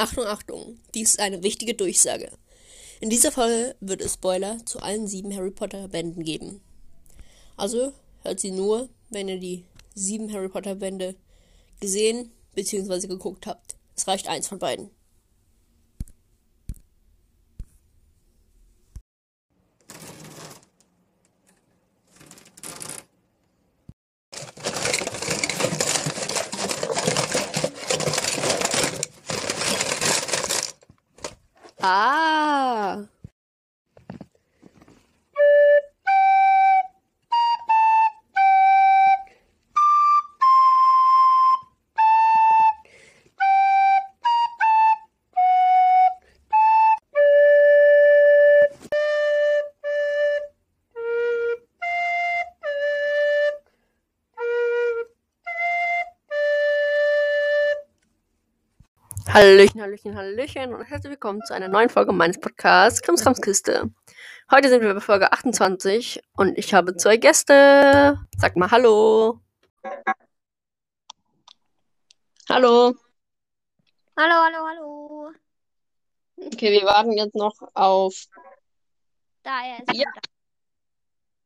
Achtung, Achtung, dies ist eine wichtige Durchsage. In dieser Folge wird es Spoiler zu allen sieben Harry Potter Bänden geben. Also hört sie nur, wenn ihr die sieben Harry Potter Bände gesehen bzw. geguckt habt. Es reicht eins von beiden. Hallöchen, Hallöchen, Hallöchen und herzlich willkommen zu einer neuen Folge meines Podcasts Krimskramskiste. Heute sind wir bei Folge 28 und ich habe zwei Gäste. Sag mal Hallo. Hallo. Hallo, hallo, hallo. Okay, wir warten jetzt noch auf. Da, er ist Ja. da.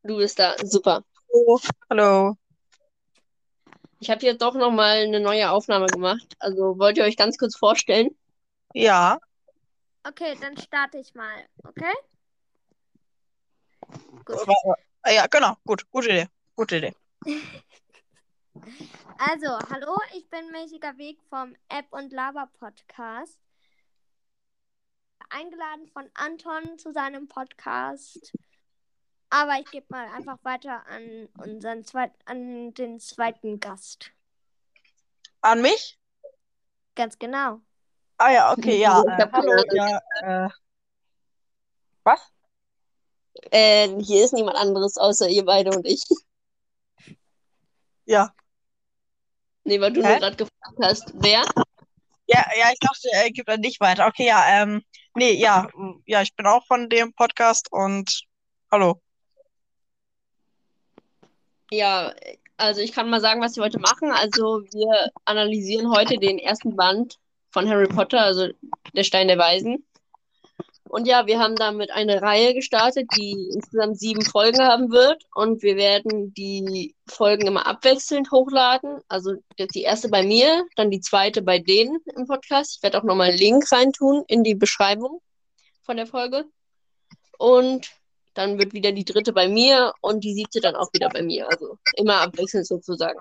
Du bist da. Super. Hallo. Hallo. Ich habe jetzt doch nochmal eine neue Aufnahme gemacht. Also wollt ihr euch ganz kurz vorstellen? Ja, Okay, dann starte ich mal, okay? Gut. Ja, genau. Gut, gute Idee. Gute Idee. Also, hallo, ich bin Mäßiger Weg vom App und Lava Podcast. Eingeladen von Anton zu seinem Podcast. Aber ich gebe mal einfach weiter an unseren zweit an den zweiten Gast. An mich? Ganz genau. Ah ja, okay, ja. Äh, hallo, ja. Äh, was? Äh, hier ist niemand anderes außer ihr beide und ich. Ja. Nee, weil du Hä? nur gerade gefragt hast, wer? Ja, ja, ich dachte, er gibt an dich weiter. Okay, ja, ähm, nee, ja, ja, ich bin auch von dem Podcast und hallo. Ja, also ich kann mal sagen, was wir heute machen. Also wir analysieren heute den ersten Band von Harry Potter, also der Stein der Weisen. Und ja, wir haben damit eine Reihe gestartet, die insgesamt sieben Folgen haben wird. Und wir werden die Folgen immer abwechselnd hochladen. Also die erste bei mir, dann die zweite bei denen im Podcast. Ich werde auch nochmal einen Link reintun in die Beschreibung von der Folge. Und dann wird wieder die dritte bei mir und die siebte dann auch wieder bei mir. Also immer abwechselnd sozusagen.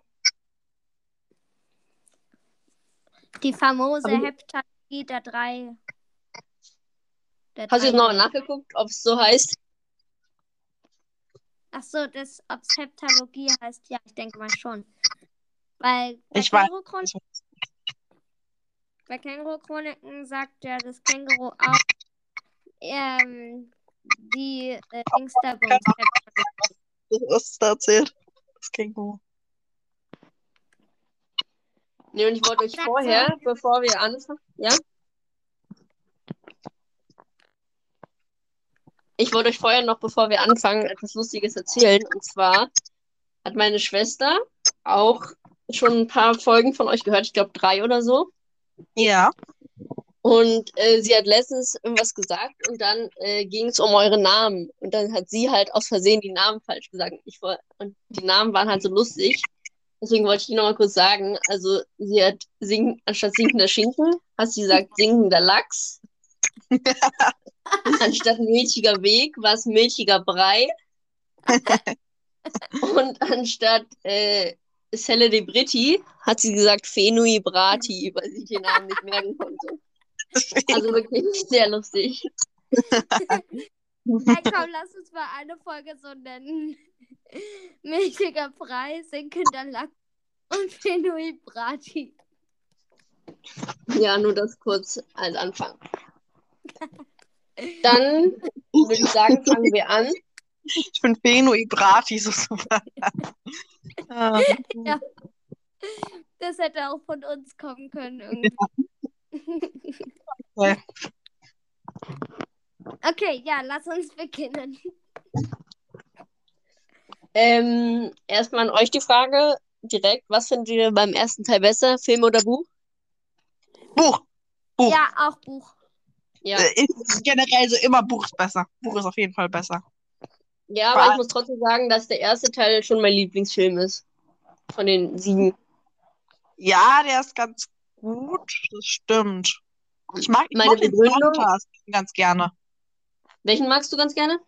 Die famose Aber- Heptalogie der drei. Der Hast du jetzt nochmal nachgeguckt, ob es so heißt? Ach so, das, ob es Heptalogie heißt, ja, ich denke mal schon. Weil bei Ich weiß. Känguru-Chron- bei Känguru-Chroniken sagt ja das Känguru auch, ähm, die äh, Dingsterbums Was hast du da erzählt? Das Känguru. Nee, und ich wollte euch vorher, bevor wir anfangen, ja? Ich wollte euch vorher noch, bevor wir anfangen, etwas Lustiges erzählen. Und zwar hat meine Schwester auch schon ein paar Folgen von euch gehört, ich glaube drei oder so. Ja. Und äh, sie hat letztens irgendwas gesagt und dann äh, ging es um eure Namen. Und dann hat sie halt aus Versehen die Namen falsch gesagt. Ich, woll- und die Namen waren halt so lustig. Deswegen wollte ich Ihnen noch mal kurz sagen, also sie hat sing anstatt sinkender Schinken, hat sie gesagt sinkender Lachs. anstatt milchiger Weg war es milchiger Brei. und anstatt äh, Britti hat sie gesagt Fenui Brati, weil sie den Namen nicht merken konnte. Also wirklich sehr lustig. Hey, komm, lass uns mal eine Folge so nennen. Milchiger Brei, sinkender Lack und Fenui Brati. Ja, nur das kurz als Anfang. Dann würde ich sagen, fangen wir an. Ich bin Fenui Brati so super. Ah, Ja. Das hätte auch von uns kommen können irgendwie. Okay. Okay, ja, lass uns beginnen. Ähm, erstmal an euch die Frage direkt. Was findet ihr beim ersten Teil besser, Film oder Buch? Buch. Buch. Ja, auch Buch. Ja. Äh, Ist generell so immer Buch ist besser. Buch ist auf jeden Fall besser. Ja, aber ich muss trotzdem sagen, dass der erste Teil schon mein Lieblingsfilm ist. Von den sieben. Ja, der ist ganz gut. Das stimmt. Ich mag, ich Meine mag den Begründung- Podcast ganz gerne. Welchen magst du ganz gerne?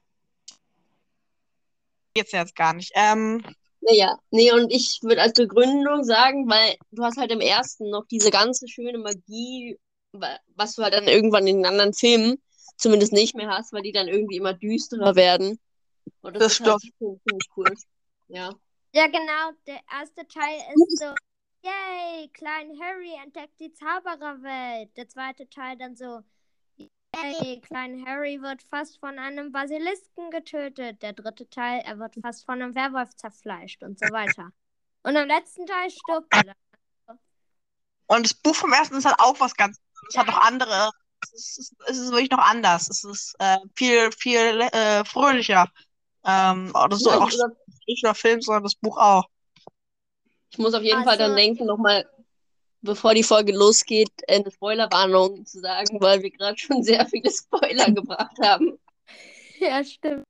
Jetzt jetzt gar nicht. Ähm, Naja, nee, und ich würde als Begründung sagen, weil du hast halt im ersten noch diese ganze schöne Magie, wa- was du halt dann irgendwann in den anderen Filmen zumindest nicht mehr hast, weil die dann irgendwie immer düsterer werden. Und Das ist halt schon ziemlich cool. Ja. Ja, genau. Der erste Teil ist so, yay, Klein Harry entdeckt die Zaubererwelt. Der zweite Teil dann so, yay, Klein Harry wird fast von einem Basilisken getötet. Der dritte Teil, er wird fast von einem Werwolf zerfleischt und so weiter. Und im letzten Teil stirbt er dann. und das Buch vom ersten ist halt auch was ganz. Es hat Ja. noch andere. Es ist, es ist wirklich noch anders. Es ist äh, viel, viel äh, fröhlicher. Ähm, oder so Ja, auch ich, nicht nur Film, sondern das Buch auch. Ich muss auf jeden Fall dann Also- denken, nochmal, bevor die Folge losgeht, eine Spoilerwarnung zu sagen, weil wir gerade schon sehr viele Spoiler gebracht haben. Ja, stimmt.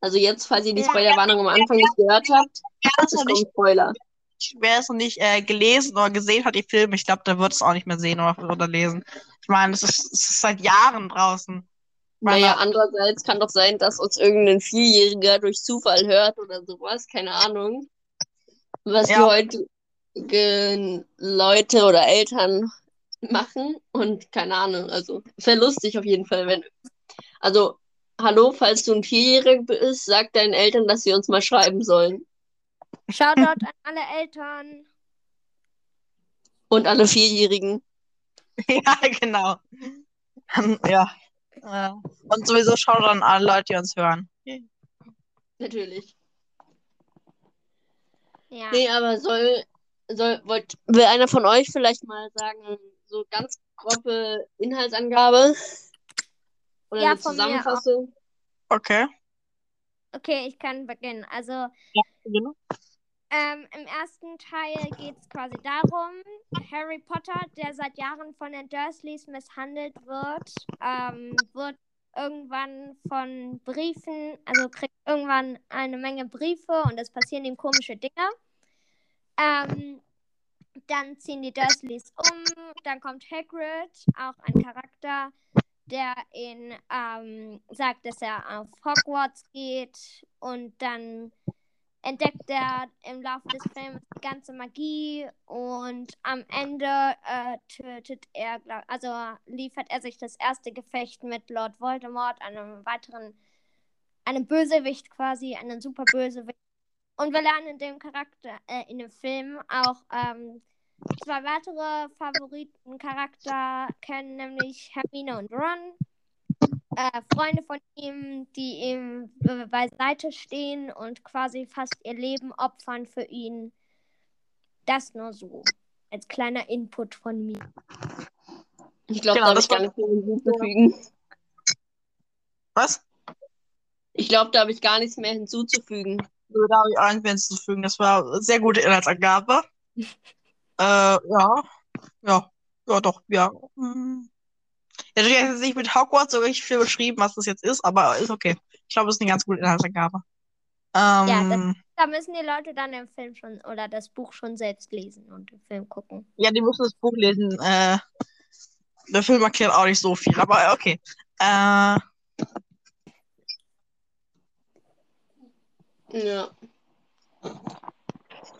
Also jetzt, falls ihr die. Spoilerwarnung am Anfang nicht gehört habt, das es noch nicht, kommt Spoiler. wer es noch nicht äh, gelesen oder gesehen hat, die Filme, ich glaube, der wird es auch nicht mehr sehen oder, oder lesen. Ich meine, es ist, ist seit Jahren draußen. Meine- Naja, andererseits kann doch sein, dass uns irgendein Vierjähriger durch Zufall hört oder sowas, keine Ahnung. Was die Ja. heutigen Leute oder Eltern machen und keine Ahnung, also wäre lustig auf jeden Fall, wenn. Also, hallo, falls du ein Vierjähriger bist, sag deinen Eltern, dass sie uns mal schreiben sollen. Shoutout an alle Eltern. Und alle Vierjährigen. Ja, genau. Ähm, ja. Äh, und sowieso schaut an alle Leute, die uns hören. Natürlich. Ja. Nee, aber soll, soll, wollt, will einer von euch vielleicht mal sagen, so ganz grobe Inhaltsangabe? Oder Ja, eine von mir Zusammenfassung? Okay. Okay, ich kann beginnen. Also, Ja, genau. Ähm, Im ersten Teil geht es quasi darum, Harry Potter, der seit Jahren von den Dursleys misshandelt wird, ähm, wird irgendwann von Briefen, also kriegt irgendwann eine Menge Briefe und es passieren ihm komische Dinge. Ähm, dann ziehen die Dursleys um, dann kommt Hagrid, auch ein Charakter, der ihn ähm, sagt, dass er auf Hogwarts geht. Und dann entdeckt er im Laufe des Films die ganze Magie. Und am Ende äh, tötet er, glaub, also liefert er sich das erste Gefecht mit Lord Voldemort, einem weiteren, einem Bösewicht quasi, einen super Bösewicht. Und wir lernen in dem Charakter, äh, in dem Film auch ähm, zwei weitere Favoritencharakter kennen, nämlich Hermine und Ron äh, Freunde von ihm, die ihm äh, beiseite stehen und quasi fast ihr Leben opfern für ihn. Das nur so. Als kleiner Input von mir. Ich glaube, Genau, da habe ich gar nichts mehr hinzuzufügen. Was? Ich glaube, da habe ich gar nichts mehr hinzuzufügen. Da habe ich auch nichts mehr hinzuzufügen. Das war eine sehr gute Inhaltsangabe. äh, ja. Ja. Ja, doch, ja. Hm. Ja, du hast jetzt nicht mit Hogwarts so richtig viel beschrieben, was das jetzt ist, aber ist okay. Ich glaube, das ist eine ganz gute Inhaltsangabe. Ähm, Ja, Da müssen die Leute dann den Film schon oder das Buch schon selbst lesen und den Film gucken. Ja, die müssen das Buch lesen. Äh, der Film erklärt auch nicht so viel, aber okay. Äh, Ja.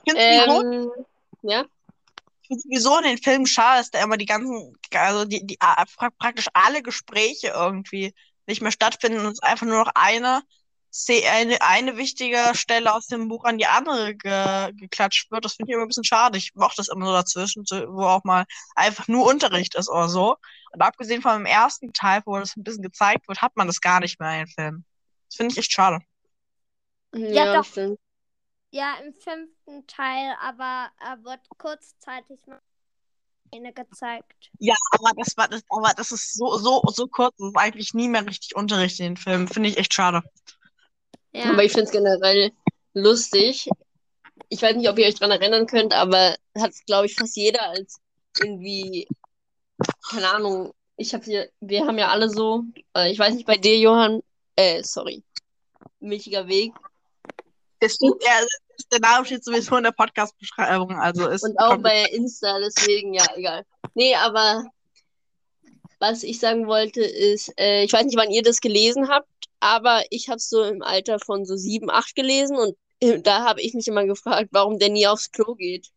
ich finde sowieso, Ähm, ja. ich find sowieso in den Filmen schade, dass da immer die ganzen, also die, die praktisch alle Gespräche irgendwie nicht mehr stattfinden und es einfach nur noch eine, eine, eine wichtige Stelle aus dem Buch an die andere ge, geklatscht wird. Das finde ich immer ein bisschen schade. Ich mochte das immer so dazwischen, wo auch mal einfach nur Unterricht ist oder so. Und abgesehen von dem ersten Teil, wo das ein bisschen gezeigt wird, hat man das gar nicht mehr in den Filmen. Das finde ich echt schade. Ja, doch. das stimmt. Ja, im fünften Teil, aber er wird kurzzeitig mal eine gezeigt. Ja, aber das war das, aber das ist so, so, so kurz, ist eigentlich nie mehr richtig Unterricht in den Filmen. Finde ich echt schade. Ja. Aber ich finde es generell lustig. Ich weiß nicht, ob ihr euch dran erinnern könnt, aber hat, glaube ich, fast jeder als irgendwie keine Ahnung, ich habe hier, wir haben ja alle so, äh, ich weiß nicht, bei dir, Johann, äh, sorry, milchiger Weg. Es steht, ja, der Name steht sowieso in der Podcast-Beschreibung, also ist Und auch bei Insta, deswegen, ja, egal. Nee, aber was ich sagen wollte ist, äh, ich weiß nicht, wann ihr das gelesen habt, aber ich habe es so im Alter von so sieben, acht gelesen und äh, da habe ich mich immer gefragt, warum der nie aufs Klo geht.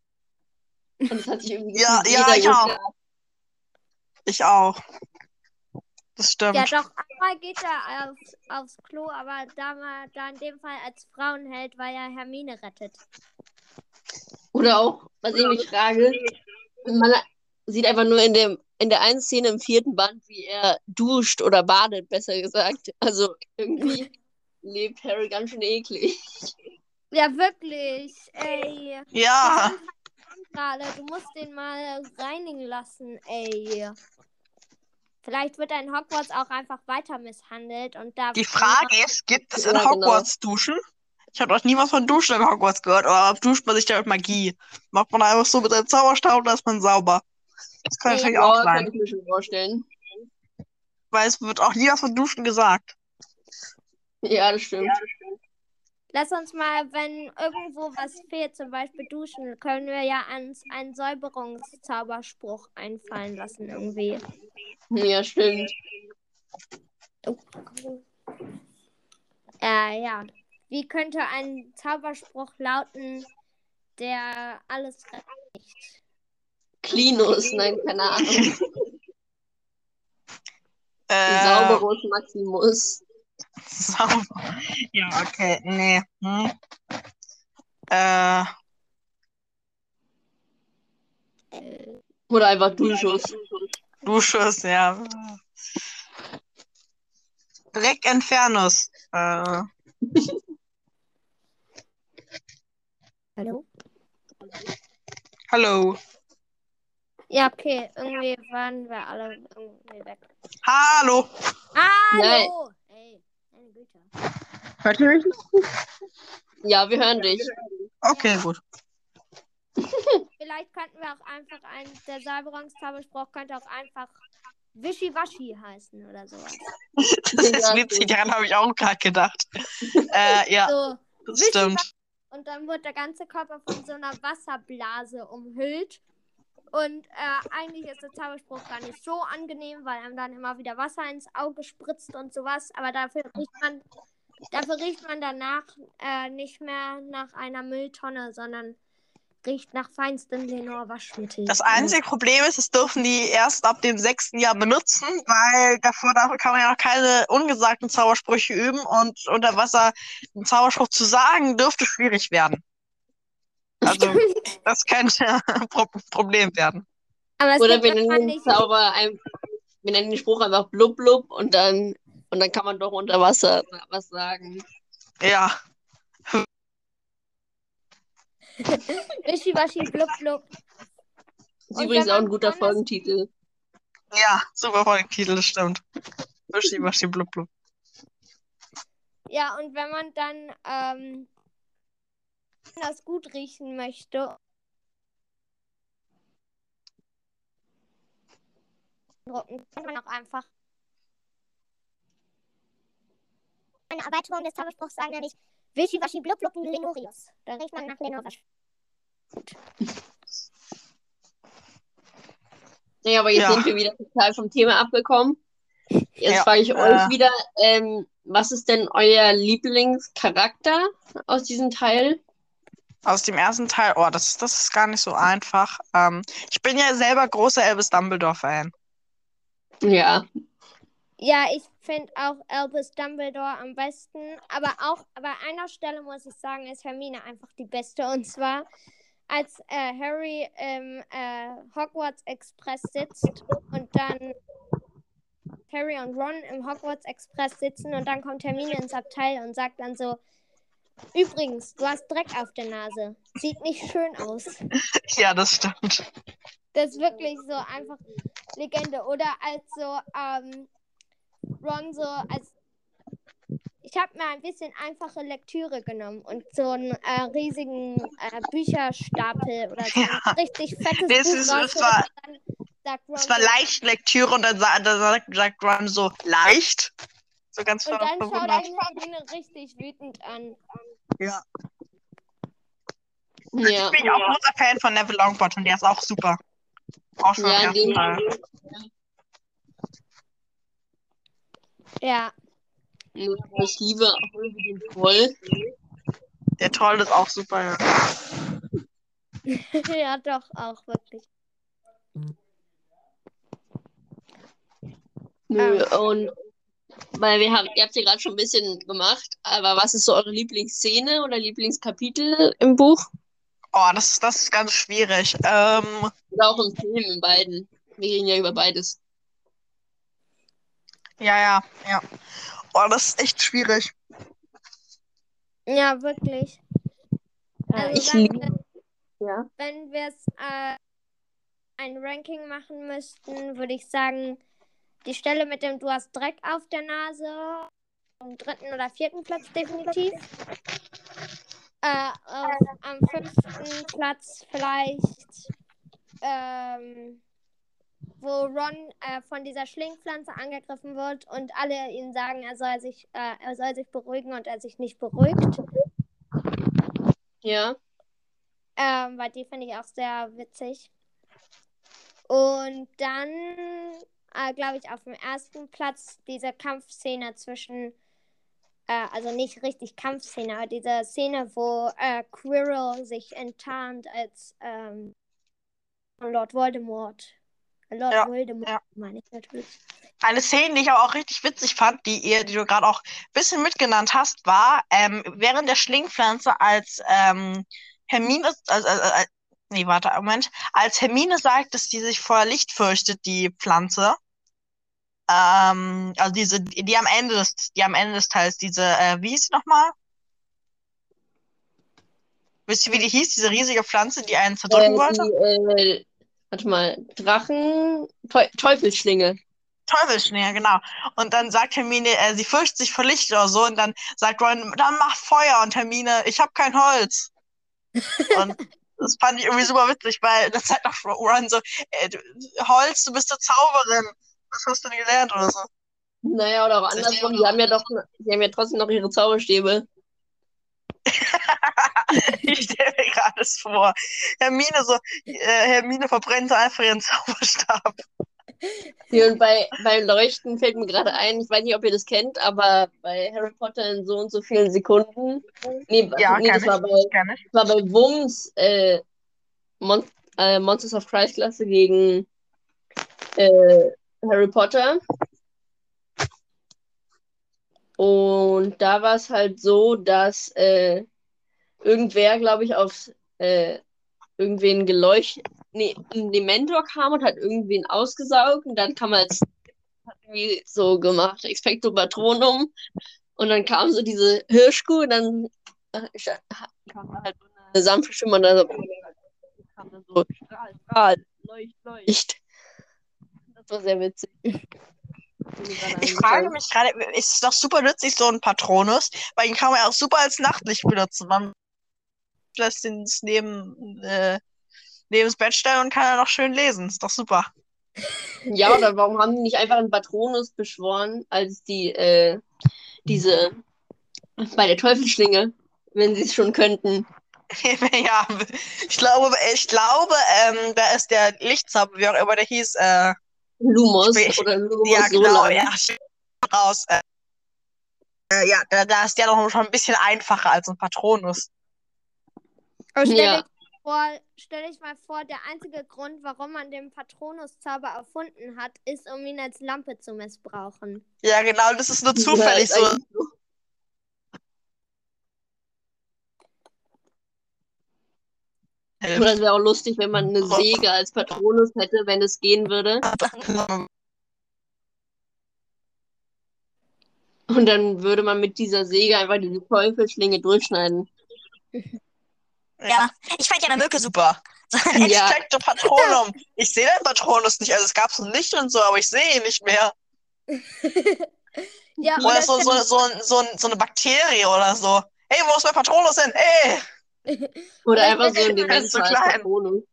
Und das hat sich irgendwie Ja, ja, ich auch. ich auch. Das stimmt. Ja, doch, einmal geht er auf, aufs Klo, aber da, mal, da in dem Fall als Frauenheld, weil er Hermine rettet. Oder auch, was ich mich frage, man sieht einfach nur in dem, in der einen Szene im vierten Band, wie er duscht oder badet, besser gesagt. Also irgendwie lebt Harry ganz schön eklig. Ja, wirklich. Ey. Ja, Gerade, du musst den mal reinigen lassen, ey. Vielleicht wird er in Hogwarts auch einfach weiter misshandelt und da. die Frage ist, gibt es in Ja, genau. Hogwarts Duschen? Ich habe noch nie was von Duschen in Hogwarts gehört, aber duscht man sich da mit Magie? Macht man einfach so mit einem Zauberstab und da ist man sauber. Das kann Nee, natürlich Ja, auch kann sein, ich mir schon vorstellen. weil es wird auch nie was von Duschen gesagt. Ja, das stimmt. Lass uns mal, wenn irgendwo was fehlt, zum Beispiel duschen, können wir ja ans, einen Säuberungszauberspruch einfallen lassen irgendwie. Ja, stimmt. Äh, ja. Wie könnte ein Zauberspruch lauten, der alles reinigt? Klinus, nein, keine Ahnung. Äh, Sauberus Maximus. sauber. Ja, okay, nee. Hm. Äh, Oder einfach Duschus. Duschus, ja. Dreck Infernus. Äh, Hallo? hallo. Ja, okay. Irgendwie waren wir alle irgendwie weg. Hallo. Hallo! Ey, meine Güte. Hört ihr mich? Ja, wir hören dich. Okay, gut. Vielleicht könnten wir auch einfach ein, der Säuberungszauberspruch könnte auch einfach Wischiwaschi heißen oder sowas. Das ist witzig, daran habe ich auch gerade gedacht. Äh, ja, So, das stimmt. und dann wird der ganze Körper von so einer Wasserblase umhüllt. Und äh, eigentlich ist der Zauberspruch gar nicht so angenehm, weil einem dann immer wieder Wasser ins Auge spritzt und sowas. Aber dafür riecht man, dafür riecht man danach äh, nicht mehr nach einer Mülltonne, sondern riecht nach feinstem Lenor-Waschmittel. Das einzige Problem ist, es dürfen die erst ab dem sechsten Jahr benutzen, weil davor kann man ja noch keine ungesagten Zaubersprüche üben und unter Wasser einen Zauberspruch zu sagen, dürfte schwierig werden. Also, das könnte ein Pro Problem werden. Aber es Oder wir nennen den Zauber ein, wir nennen den Spruch einfach blub blub und dann und dann kann man doch unter Wasser was sagen. Ja, Wischiwaschi, blub, blub. Ist Und übrigens auch ein guter Folgentitel. ja, super Folgentitel, das stimmt. Wischi, waschi, blub, blub. Ja, und wenn man dann ähm, das gut riechen möchte, drucken, kann man auch einfach eine Erweiterung des Zauberspruchs sagen, nämlich Wischiwaschi blub blub Lenorius. Dann riecht man nach Lenorius. Naja, aber jetzt Ja. sind wir wieder total vom Thema abgekommen. Jetzt Ja, frage ich äh. euch wieder, ähm, was ist denn euer Lieblingscharakter aus diesem Teil? Aus dem ersten Teil, oh, das, ist- das ist gar nicht so einfach. Ähm, ich bin ja selber großer Albus Dumbledore-Fan. Ja, Ja, ich finde auch Albus Dumbledore am besten. Aber auch bei einer Stelle muss ich sagen, ist Hermine einfach die beste. Und zwar, als äh, Harry im äh, Hogwarts Express sitzt und dann Harry und Ron im Hogwarts Express sitzen und dann kommt Hermine ins Abteil und sagt dann so: Übrigens, du hast Dreck auf der Nase. Sieht nicht schön aus. Ja, das stimmt. Das ist wirklich so einfach Legende. Oder als so, ähm, Ron so, als. Ich habe mir ein bisschen einfache Lektüre genommen und so einen äh, riesigen äh, Bücherstapel oder so Ja. ein richtig fettes Das Buch ist- es war- Es war leicht Lektüre und dann, sa dann sagt, sagt Ron so leicht. So ganz Und dann schaut verwundert. ihn richtig wütend an. Ja. Ja. Ich bin auch großer Fan von Neville Longbottom, der ist auch super. Auch schon Ja, den, Teil. Ja. ich liebe auch irgendwie den Troll. Der Troll ist auch super, ja. ja, doch, auch wirklich. Nö, und weil wir haben, ihr habt ja gerade schon ein bisschen gemacht, aber was ist so eure Lieblingsszene oder Lieblingskapitel im Buch? Oh, das, das ist ganz schwierig. Ähm, Oder auch im Film, in beiden. Wir reden ja über beides. ja, ja, ja. Oh, das ist echt schwierig. Ja, wirklich. Also ich liebe. Ja. wenn wir es äh, ein Ranking machen müssten, würde ich sagen, die Stelle mit dem Du hast Dreck auf der Nase am dritten oder vierten Platz definitiv. Äh, auf, am fünften Platz vielleicht, ähm, wo Ron äh, von dieser Schlingpflanze angegriffen wird und alle ihm sagen, er soll sich, äh, er soll sich beruhigen und er sich nicht beruhigt. Ja. Ähm, weil die finde ich auch sehr witzig. Und dann, äh, glaube ich, auf dem ersten Platz diese Kampfszene zwischen, äh, also nicht richtig Kampfszene, aber diese Szene, wo äh, Quirrell sich enttarnt als ähm, Lord Voldemort. Lord Ja, Voldemort, ja. meine ich natürlich. Eine Szene, die ich aber auch richtig witzig fand, die ihr, die du gerade auch ein bisschen mitgenannt hast, war ähm, während der Schlingpflanze, als ähm, Hermine, also, also, nee, warte, Moment, als Hermine sagt, dass die sich vor Licht fürchtet, die Pflanze, ähm, also diese, die, am Ende des, die am Ende des Teils, diese, äh, wie hieß sie nochmal? Wisst ihr, wie die hieß, diese riesige Pflanze, die einen zerdrücken Äh, wollte? die, äh, warte mal, Drachen, Teu Teufelsschlinge. Teufelsschnee, genau. Und dann sagt Hermine, äh, sie fürchtet sich vor Licht oder so. Und dann sagt Ron, dann mach Feuer. Und Hermine, ich habe kein Holz. Und das fand ich irgendwie super witzig, weil das sagt auch Ron so, äh, Holz, du bist eine Zauberin. Was hast du denn gelernt oder so? Naja, oder auch andersrum, die haben ja doch, die haben ja trotzdem noch ihre Zauberstäbe. Ich stelle mir gerade das vor. Hermine so, äh, Hermine verbrennt einfach ihren Zauberstab. Hier und bei, beim Leuchten fällt mir gerade ein, ich weiß nicht, ob ihr das kennt, aber bei Harry Potter in so und so vielen Sekunden. Nee, Ja, nee das war bei, das war bei Wums äh, Mon äh, Monsters of Christ Klasse gegen äh, Harry Potter. Und da war es halt so, dass äh, irgendwer, glaube ich, auf äh, irgendwen geleuchtet, nee, ein Dementor kam und hat irgendwen ausgesaugt und dann kam er hat irgendwie so gemacht, Expecto Patronum und dann kam so diese Hirschkuh und dann äh, kam da halt so eine sanfte Stimme und dann so, kam dann so Strahl, Strahl, Leucht, Leucht. Das war sehr witzig. Ich frage mich gerade, ist es doch super nützlich, so ein Patronus, weil ihn kann man ja auch super als Nachtlicht benutzen. Man lässt ihn neben, äh, neben das Bett stellen und kann er noch schön lesen. Ist doch super. Ja, oder warum haben die nicht einfach einen Patronus beschworen, als die, äh, diese, bei der Teufelsschlinge, wenn sie es schon könnten? ja, ich glaube, ich glaube, ähm, da ist der Lichtzauber, wie auch immer der hieß, äh, Lumos Ich- oder Lumos ja, genau, ja, raus. Äh, äh, ja, da, da ist der doch schon ein bisschen einfacher als ein Patronus. Aber stell, Ja. dich vor, stell dich mal vor, der einzige Grund, warum man den Patronus-Zauber erfunden hat, ist, um ihn als Lampe zu missbrauchen. Ja, genau, das ist nur zufällig Ja, so. So. Oder es wäre auch lustig, wenn man eine Säge als Patronus hätte, wenn es gehen würde. Und dann würde man mit dieser Säge einfach diese Teufelsschlinge durchschneiden. Ja, ich fand ja der Mücke super. Ja. Patronum. Ich sehe den Patronus nicht. Also es gab so ein Licht und so, aber ich sehe ihn nicht mehr. Ja, Oder oder so, so, so, so, so eine Bakterie oder so. Hey, wo ist mein Patronus hin? Ey! Oder einfach so stell so als klein. Patronus.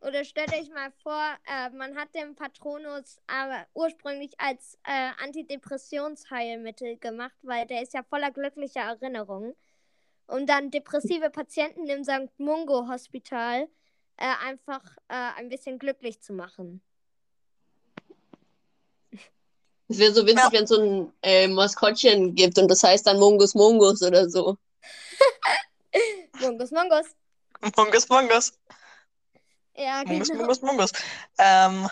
Oder stellt euch mal vor, äh, man hat den Patronus aber ursprünglich als äh, Antidepressionsheilmittel gemacht, weil der ist ja voller glücklicher Erinnerungen. Um dann depressive Patienten im St. Mungo Hospital äh, einfach äh, ein bisschen glücklich zu machen. Es wäre so witzig, Ja. wenn es so ein äh, Maskottchen gibt und das heißt dann Mungus Mungus oder so. Mungus, Mungus. Mungus, Mungus. Ja, Mungus, genau. Mungus, Mungus. Ähm,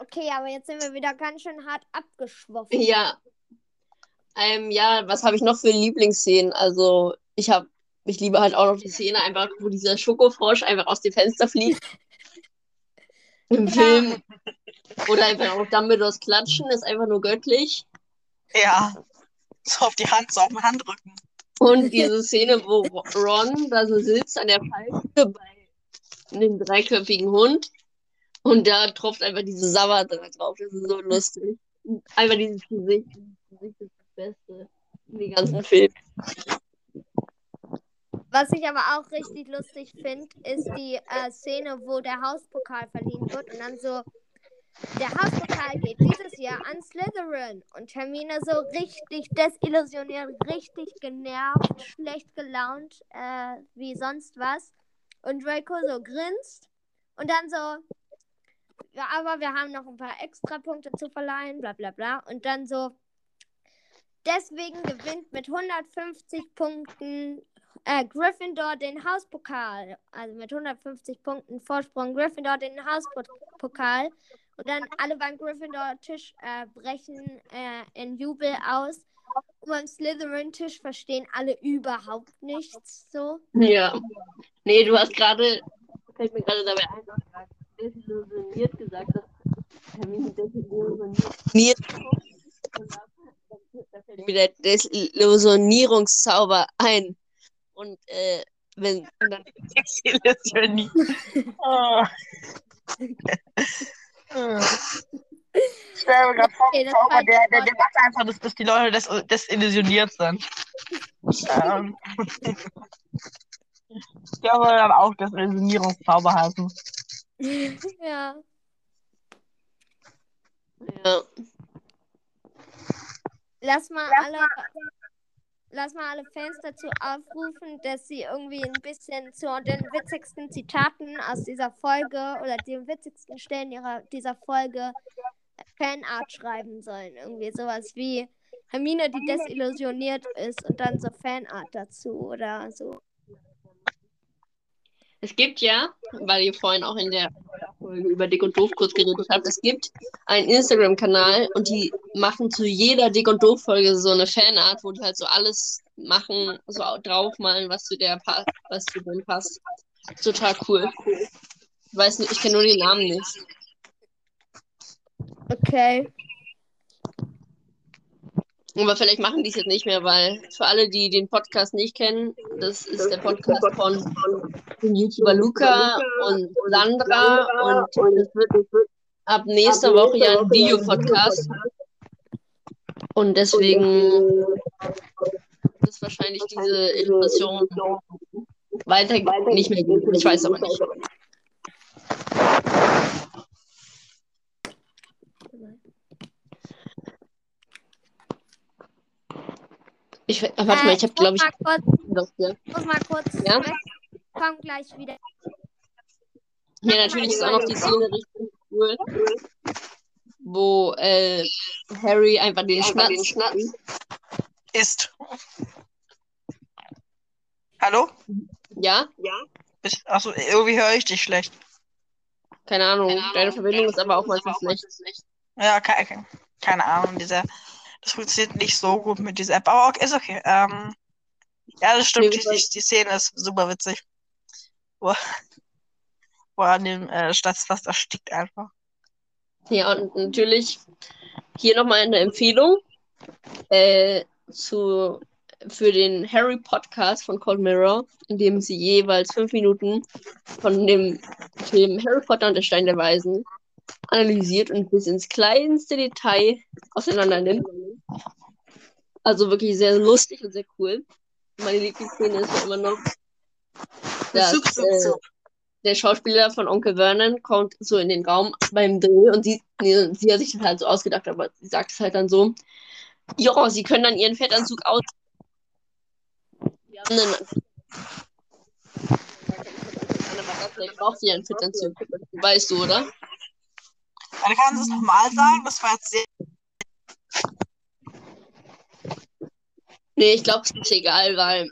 Okay, aber jetzt sind wir wieder ganz schön hart abgeschwoffen. Ja. Ähm, ja, was habe ich noch für Lieblingsszenen? Also, ich habe, ich liebe halt auch noch die Szene einfach, wo dieser Schokofrosch einfach aus dem Fenster fliegt. Im Ja. Film. Oder einfach auch Dumbledores Klatschen ist einfach nur göttlich. ja. So auf die Hand, so auf den Handrücken. Und diese Szene, wo Ron da so sitzt an der Falke bei einem dreiköpfigen Hund und da tropft einfach diese Sabber drauf. Das ist so lustig. Einfach dieses Gesicht. Dieses Gesicht ist das Beste in den ganzen Film. Was ich aber auch richtig lustig finde, ist die äh, Szene, wo der Hauspokal verliehen wird und dann so, der Hauspokal geht dieses Jahr an Slytherin und Hermine so richtig desillusioniert, richtig genervt, schlecht gelaunt, äh, wie sonst was und Draco so grinst und dann so, ja, aber wir haben noch ein paar Extrapunkte zu verleihen, bla bla bla und dann so, deswegen gewinnt mit 150 Punkten äh, Gryffindor den Hauspokal. Also mit 150 Punkten Vorsprung Gryffindor den Hauspokal. Und dann alle beim Gryffindor-Tisch äh, brechen äh, in Jubel aus. Und beim Slytherin-Tisch verstehen alle überhaupt nichts. So. Ja. Nee, du hast gerade, fällt mir gerade dabei ein, du hast gerade desillusioniert gesagt, dass Hermine desillusioniert. Da fällt mir der Desillusionierungszauber ein. Und, äh, wenn, und dann Desillusioniert. Oh. Ich stelle mir gerade vor, Okay, war der, der, der macht einfach, dass, dass die Leute des, desillusioniert sind. ähm. Der soll dann auch Desillusionierungszauber heißen. ja. ja. Lass mal alle. Lass mal alle Fans dazu aufrufen, dass sie irgendwie ein bisschen zu den witzigsten Zitaten aus dieser Folge oder den witzigsten Stellen ihrer, dieser Folge Fanart schreiben sollen. Irgendwie sowas wie Hermine, die desillusioniert ist und dann so Fanart dazu oder so. Es gibt ja, weil ihr vorhin auch in der Folge über Dick und Doof kurz geredet habt, es gibt einen Instagram-Kanal und die machen zu jeder Dick und Doof-Folge so eine Fanart, wo die halt so alles machen, so draufmalen, was zu der was zu dem passt. Total cool. Ich weiß nicht, ich kenne nur den Namen nicht. Okay. Aber vielleicht machen die es jetzt nicht mehr, weil für alle, die den Podcast nicht kennen, das ist der Podcast von, dem YouTuber Luca und Sandra und es wird ab nächster Woche ja ein Videopodcast. Und deswegen ist wahrscheinlich diese Illustration weiter nicht mehr gut. Ich weiß aber nicht. Ich, warte mal, ich habe, glaube ich, Äh, muss mal kurz, ja. muss mal kurz Ja? weg. Komm gleich wieder. Ja, natürlich ist auch noch die Szene richtig cool, wo äh, Harry einfach den Schnatzen. Ist. Hallo? Ja? Bist- Achso, irgendwie höre ich dich schlecht. Keine Ahnung. Deine Verbindung ist aber auch manchmal schlecht. Ja, keine, keine Ahnung. Dieser, das funktioniert nicht so gut mit dieser App. Aber okay, ist okay. Ähm, ja, das stimmt. Die, die, die Szene ist super witzig. Wo, wo an dem äh, Staatsfast erstickt einfach. Ja, und natürlich hier nochmal eine Empfehlung äh, zu, für den Harry Podcast von Cold Mirror, in dem sie jeweils fünf Minuten von dem Film Harry Potter und der Stein der Weisen analysiert und bis ins kleinste Detail auseinander nimmt. Also wirklich sehr lustig und sehr cool. Meine Lieblingsszene ist ja immer noch, dass, äh, der Schauspieler von Onkel Vernon kommt so in den Raum beim Dreh und sie, nee, sie hat sich das halt so ausgedacht, aber sie sagt es halt dann so. Ja, sie können dann ihren Fettanzug aus. Wir haben einen. Vielleicht braucht sie einen Fettanzug. Weißt du, oder? Dann kannst du es nochmal sagen, das war jetzt sehr. Nee, ich glaube, es ist egal, weil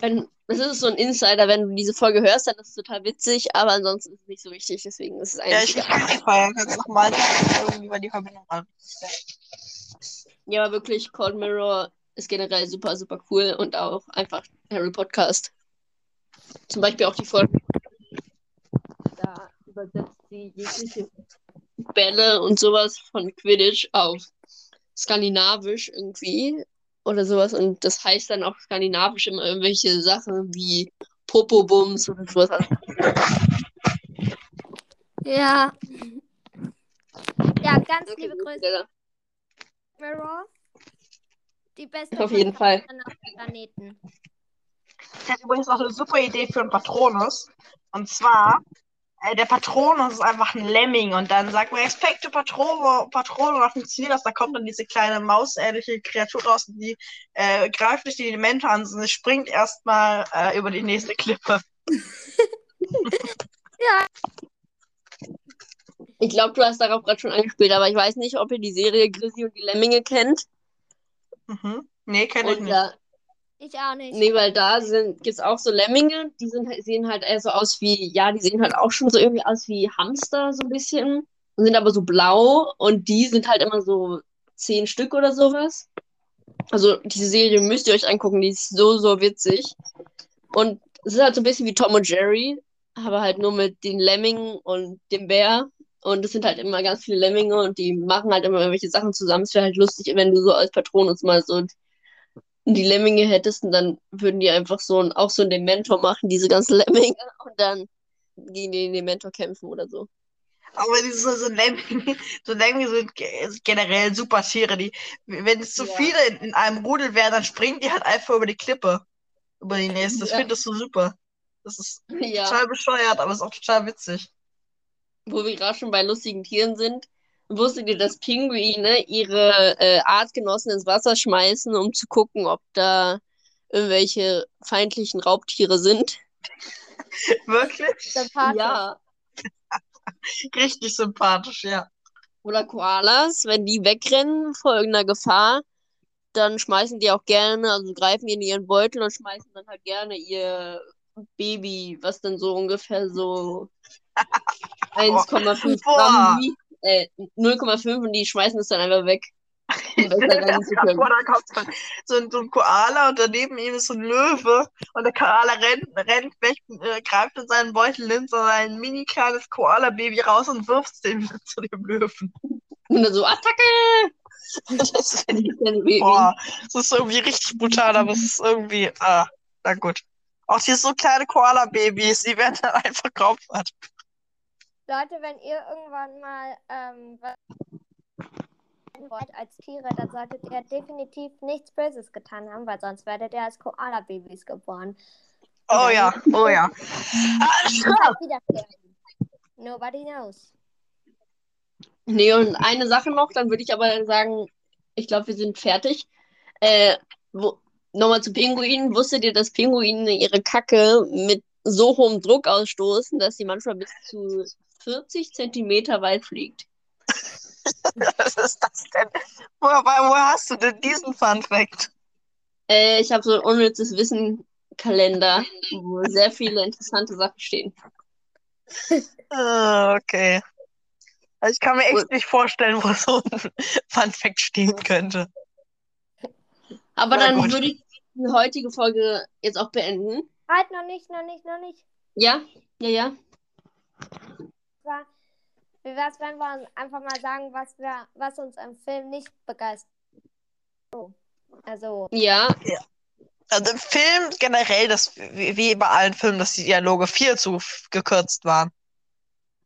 wenn das ist so ein Insider, wenn du diese Folge hörst, dann ist es total witzig, aber ansonsten ist es nicht so wichtig, deswegen ist es Ja, eigentlich ich egal. kann die Folge, kannst nochmal irgendwie war die Verbindung an. Ja, aber wirklich, Cold Mirror ist generell super, super cool und auch einfach Harry Podcast. Zum Beispiel auch die Folge. Da übersetzt sie jegliche Bälle und sowas von Quidditch auf Skandinavisch irgendwie oder sowas. Und das heißt dann auch Skandinavisch immer irgendwelche Sachen wie Popobums oder sowas. Also, Ja. Ja, ganz okay, liebe Grüße, ja, Mirror. Die beste Auf jeden Fall. Podcasterin auf dem Planeten. Ich hätte übrigens noch eine super Idee für einen Patronus. Und zwar, der Patronus ist einfach ein Lemming und dann sagt man Expecto Patrono, Patrono, und dann funktioniert das. Da kommt dann diese kleine mausähnliche Kreatur raus und die äh, greift nicht die Elemente an, sondern springt erstmal äh, über die nächste Klippe. Ich glaube, du hast darauf gerade schon angespielt, aber ich weiß nicht, ob ihr die Serie Grizzly und die Lemminge kennt. Mhm. Nee, kenne ich nicht. da, Ich auch nicht. nee, weil da sind, gibt's auch so Lemminge, die sind, halt- sehen halt eher so aus wie, ja, die sehen halt auch schon so irgendwie aus wie Hamster, so ein bisschen. Und sind aber so blau und die sind halt immer so zehn Stück oder sowas. Also diese Serie müsst ihr euch angucken, die ist so, so witzig. Und es ist halt so ein bisschen wie Tom und Jerry, aber halt nur mit den Lemmingen und dem Bär. Und es sind halt immer ganz viele Lemminge und die machen halt immer irgendwelche Sachen zusammen. Es wäre halt lustig, wenn du so als Patronus mal so die Lemminge hättest und dann würden die einfach so ein, auch so einen Dementor machen, diese ganzen Lemminge, und dann gegen den Dementor kämpfen oder so. Aber diese so Lemming, so Lemming sind ge- generell super Tiere. Die, wenn es zu Ja. viele in, in einem Rudel wären, dann springen die halt einfach über die Klippe. Über die nächste. Das Ja. findest du super. Das ist Ja, total bescheuert, aber ist auch total witzig. wo wir gerade schon bei lustigen Tieren sind. Wusstet ihr, dass Pinguine ihre äh, Artgenossen ins Wasser schmeißen, um zu gucken, ob da irgendwelche feindlichen Raubtiere sind? Wirklich? Sympathisch. Ja. Richtig sympathisch, ja. Oder Koalas, wenn die wegrennen vor irgendeiner Gefahr, dann schmeißen die auch gerne, also greifen die in ihren Beutel und schmeißen dann halt gerne ihr Baby, was dann so ungefähr so 1,5 Boah. Gramm wiegt, äh, 0,5 und die schmeißen es dann einfach weg. Um können. Oder kommt so ein, so ein Koala und daneben ihm ist so ein Löwe und der Koala rennt, rennt weg, äh, greift in seinen Beutel, nimmt so ein mini kleines Koala-Baby raus und wirft es dem zu dem Löwen. Und dann so, Attacke! Das. Boah, das ist irgendwie richtig brutal, aber es ist irgendwie, ah, na gut. Auch hier so kleine Koala-Babys, die werden dann einfach geopfert. Leute, wenn ihr irgendwann mal ähm, was wollt als Tiere, dann solltet ihr definitiv nichts Böses getan haben, weil sonst werdet ihr als Koala-Babys geboren. Oh ja, oh ja. Ah. Nobody knows. Nee, und eine Sache noch, dann würde ich aber sagen, ich glaube, wir sind fertig. Äh, wo, nochmal zu Pinguinen. Wusstet ihr, dass Pinguine ihre Kacke mit so hohem Druck ausstoßen, dass sie manchmal bis zu 40 Zentimeter weit fliegt? Was ist das denn? Woher, woher hast du denn diesen Fun Fact? Äh, ich habe so ein unnützes Wissen-Kalender, wo sehr viele interessante Sachen stehen. Ah, okay. Also ich kann mir echt Gut. nicht vorstellen, wo so ein Fun Fact stehen könnte. Aber Na dann gut. würde ich die heutige Folge jetzt auch beenden. Halt, noch nicht, noch nicht, noch nicht. Ja, ja, ja. Wie wär's, wenn wir uns einfach mal sagen, was, wir, was uns am Film nicht begeistert? So. Also, Ja, Also im Film generell, das, wie wie bei allen Filmen, dass die Dialoge viel zu gekürzt waren.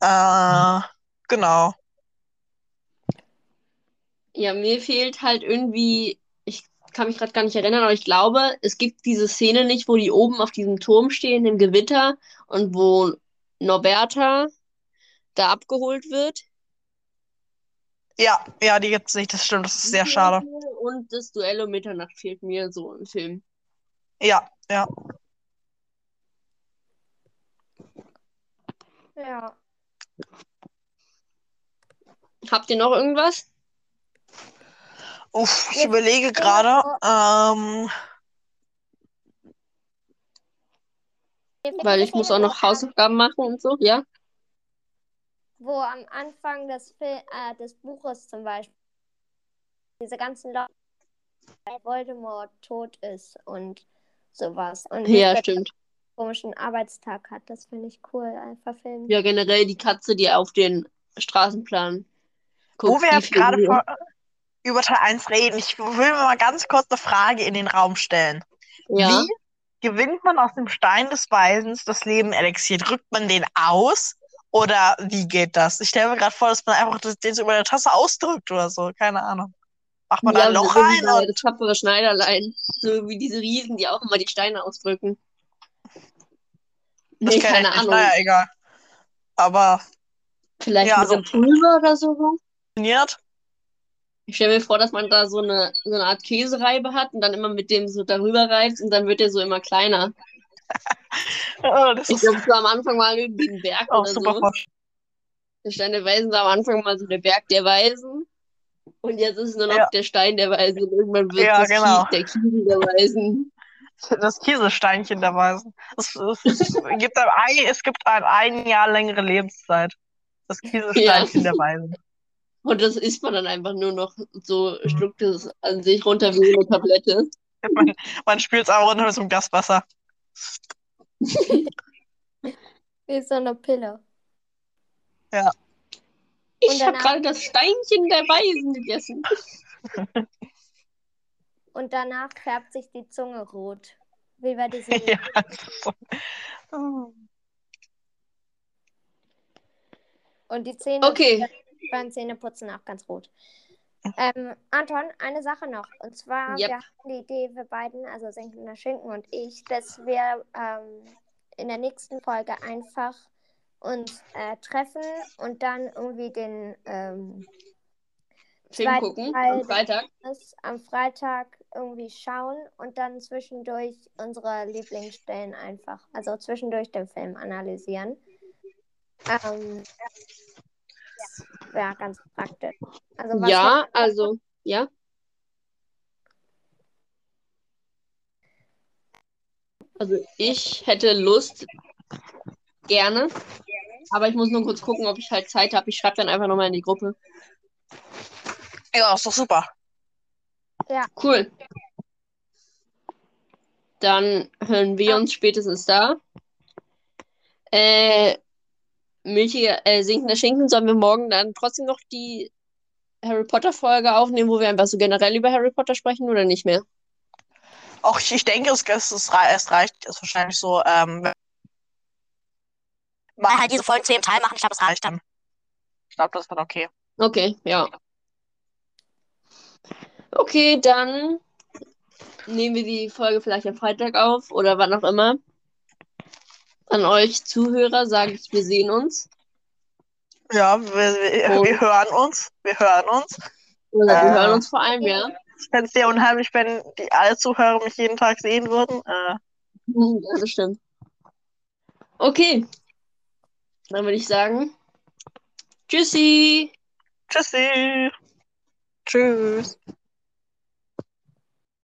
Äh, genau. Ja, mir fehlt halt irgendwie, ich kann mich gerade gar nicht erinnern, aber ich glaube, es gibt diese Szene nicht, wo die oben auf diesem Turm stehen im Gewitter und wo Norberta da abgeholt wird. Ja, ja, die gibt's nicht, das stimmt, das ist sehr schade. Und das Duell um Mitternacht fehlt mir so im Film. Ja, ja. Ja. Habt ihr noch irgendwas? Uff, ich Jetzt überlege gerade. Ähm, Weil ich muss auch noch Hausaufgaben machen und so, ja? Wo am Anfang des, Fil äh, des Buches zum Beispiel diese ganzen Leute, weil Voldemort tot ist und sowas. Und Ja, stimmt. komischen Arbeitstag hat. Das finde ich cool, einfach Film. Ja, generell die Katze, die auf den Straßenplan guckt. wo wir die jetzt gerade vor, über Teil 1 reden, ich will mir mal ganz kurz eine Frage in den Raum stellen. Ja, Wie gewinnt man aus dem Stein des Weisens das Leben Elixier? Drückt man den aus? Oder wie geht das? Ich stelle mir gerade vor, dass man einfach das- den so über der Tasse ausdrückt oder so. Keine Ahnung. Macht man da ja, ein Loch so wie rein? Und, das tapfere Schneiderlein. So wie diese Riesen, die auch immer die Steine ausdrücken. das Nee, keine. Ahnung. Naja, egal. Aber Vielleicht Ja, mit also- Pulver oder so. funktioniert. Ich stelle mir vor, dass man da so eine, so eine Art Käsereibe hat und dann immer mit dem so darüber reibt und dann wird der so immer kleiner. Oh, das Ich glaube, es war am Anfang mal ein Berg auch oder super so. vorstellbar. Der Stein der Weisen war am Anfang mal so der Berg der Weisen. Und jetzt ist es nur noch Ja. der Stein der Weisen. Und irgendwann wird Ja, das genau. Kies, der Kiesel der Weisen. Das Kieselsteinchen der Weisen. Es, es, gibt ein, ein, es gibt ein, ein Jahr längere Lebenszeit. Das Kieselsteinchen der Weisen. Und das isst man dann einfach nur noch so, schluckt es an sich runter wie eine Tablette. Man, man spült es auch runter mit so einem Gaswasser. Wie so eine Pille. Ich Und habe danach- gerade das Steinchen der Weisen gegessen. Und danach färbt sich die Zunge rot. Wie bei diesem. Ja, so. Oh. Und die Zähne Okay. beim Zähneputzen auch ganz rot. Ähm, Anton, eine Sache noch. Und zwar, Yep. wir hatten die Idee, wir beiden, also Sinkender Schinken und ich, dass wir ähm, in der nächsten Folge einfach uns äh, treffen und dann irgendwie den ähm, Film zweiten gucken Teil am Freitag. am Freitag irgendwie schauen und dann zwischendurch unsere Lieblingsstellen einfach, also zwischendurch den Film analysieren. Ähm, wäre ganz praktisch. Also was Ja, also, ja. Also ich hätte Lust, gerne. Aber ich muss nur kurz gucken, ob ich halt Zeit habe. Ich schreibe dann einfach nochmal in die Gruppe. Ja, ist doch super. Cool. Dann hören wir uns spätestens da. Äh, milchiger, äh, sinkender Schinken, sollen wir morgen dann trotzdem noch die Harry Potter Folge aufnehmen, wo wir einfach so generell über Harry Potter sprechen oder nicht mehr? Auch ich, ich denke, es, es, es, rei- es reicht, ist wahrscheinlich so, ähm, wir halt diese Folgen zu jedem Teil machen, ich glaube, es reicht dann. Ich glaube, das ist dann okay. Okay, ja. Okay, dann nehmen wir die Folge vielleicht am Freitag auf oder wann auch immer. An euch Zuhörer sage ich, wir sehen uns. Ja, wir, wir, Und- wir hören uns. Wir hören uns. Oder wir Äh. hören uns vor allem, ja. Ich fände es sehr unheimlich, wenn die alle Zuhörer mich jeden Tag sehen würden. Äh, Hm, Ja, das stimmt. Okay. Dann würde ich sagen, tschüssi. tschüssi. Tschüss.